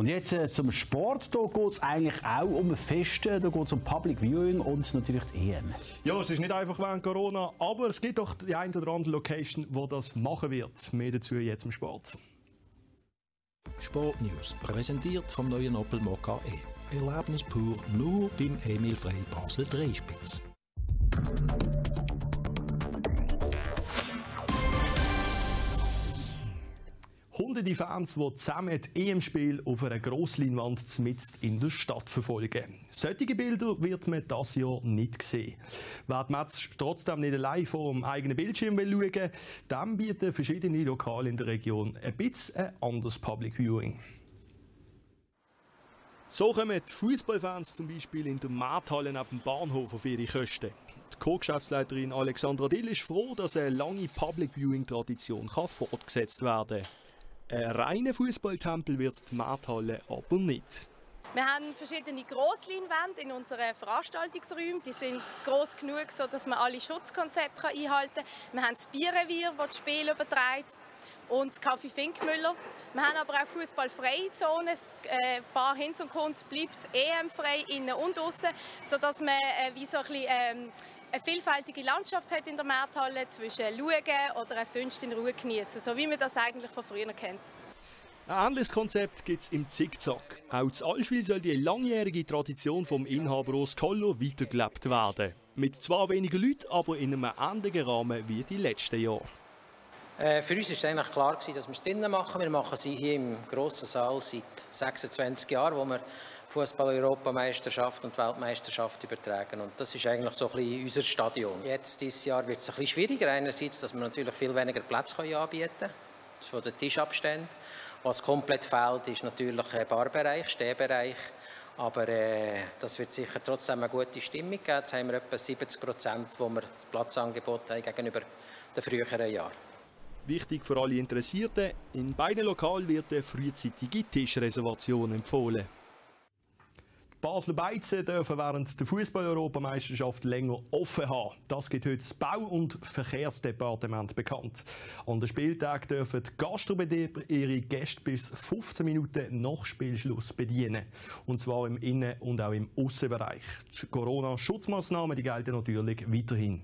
Und jetzt äh, zum Sport. Da geht es eigentlich auch um Feste, da geht es um Public Viewing und natürlich die EM. Ja, es ist nicht einfach während Corona, aber es gibt doch die ein oder andere Location, wo das machen wird. Mehr dazu jetzt im Sport. Sportnews, präsentiert vom neuen Opel Mokka E. Erlebnis pur nur beim Emil Frey Basel Dreispitz. Hunderte Fans, die zusammen das EM-Spiel auf einer Grossleinwand mitten in der Stadt verfolgen. Solche Bilder wird man das Jahr nicht sehen. Wer die Match trotzdem nicht allein vor dem eigenen Bildschirm will schauen dann bieten verschiedene Lokale in der Region ein bisschen ein anderes Public Viewing. So kommen die Fußballfans zum Beispiel in der Markthalle neben dem Bahnhof auf ihre Kosten. Die Co-Geschäftsleiterin Alexandra Dill ist froh, dass eine lange Public Viewing Tradition fortgesetzt werden kann. Ein reiner Fußballtempel wird die Markthalle aber nicht. Wir haben verschiedene Grossleinwände in unseren Veranstaltungsräumen. Die sind groß genug, sodass man alle Schutzkonzepte einhalten kann. Wir haben das Bierrevier, das das Spiel überträgt und das Kaffee Finkmüller. Wir haben aber auch fußballfreie Zonen. Ein paar Hinz und Kunst bleibt EM-frei, innen und außen, sodass man äh, wie so ein bisschen, ähm, eine vielfältige Landschaft hat in der Markthalle zwischen Schauen oder sonst in Ruhe genießen, so wie man das eigentlich von früher kennt. Ein ähnliches Konzept gibt es im Zickzack. Auch das Allschwil soll die langjährige Tradition vom Inhaber Urs Kollo weitergelebt werden. Mit zwar weniger Leuten, aber in einem ähnlichen Rahmen wie die letzten Jahre. Äh, für uns war es eigentlich klar, dass wir es drinnen machen. Wir machen sie hier im grossen Saal seit 26 Jahren, wo wir Fußball-Europameisterschaft und Weltmeisterschaft übertragen. Und das ist eigentlich so ein bisschen unser Stadion. Jetzt, dieses Jahr, wird es ein bisschen schwieriger. Einerseits, dass wir natürlich viel weniger Plätze anbieten können, von den Tischabständen. Was komplett fehlt, ist natürlich der Barbereich, Stehbereich. Aber äh, das wird sicher trotzdem eine gute Stimmung geben. Jetzt haben wir etwa 70 Prozent, wo wir das Platzangebot haben gegenüber den früheren Jahren. Wichtig für alle Interessierten, in beiden Lokalen wird eine frühzeitige Tischreservation empfohlen. Basler Beizen dürfen während der Fußball-Europameisterschaft länger offen haben. Das gibt heute das Bau- und Verkehrsdepartement bekannt. An den Spieltag dürfen die Gastrobetriebe ihre Gäste bis 15 Minuten nach Spielschluss bedienen. Und zwar im Innen- und auch im Außenbereich. Die Corona-Schutzmaßnahmen gelten natürlich weiterhin.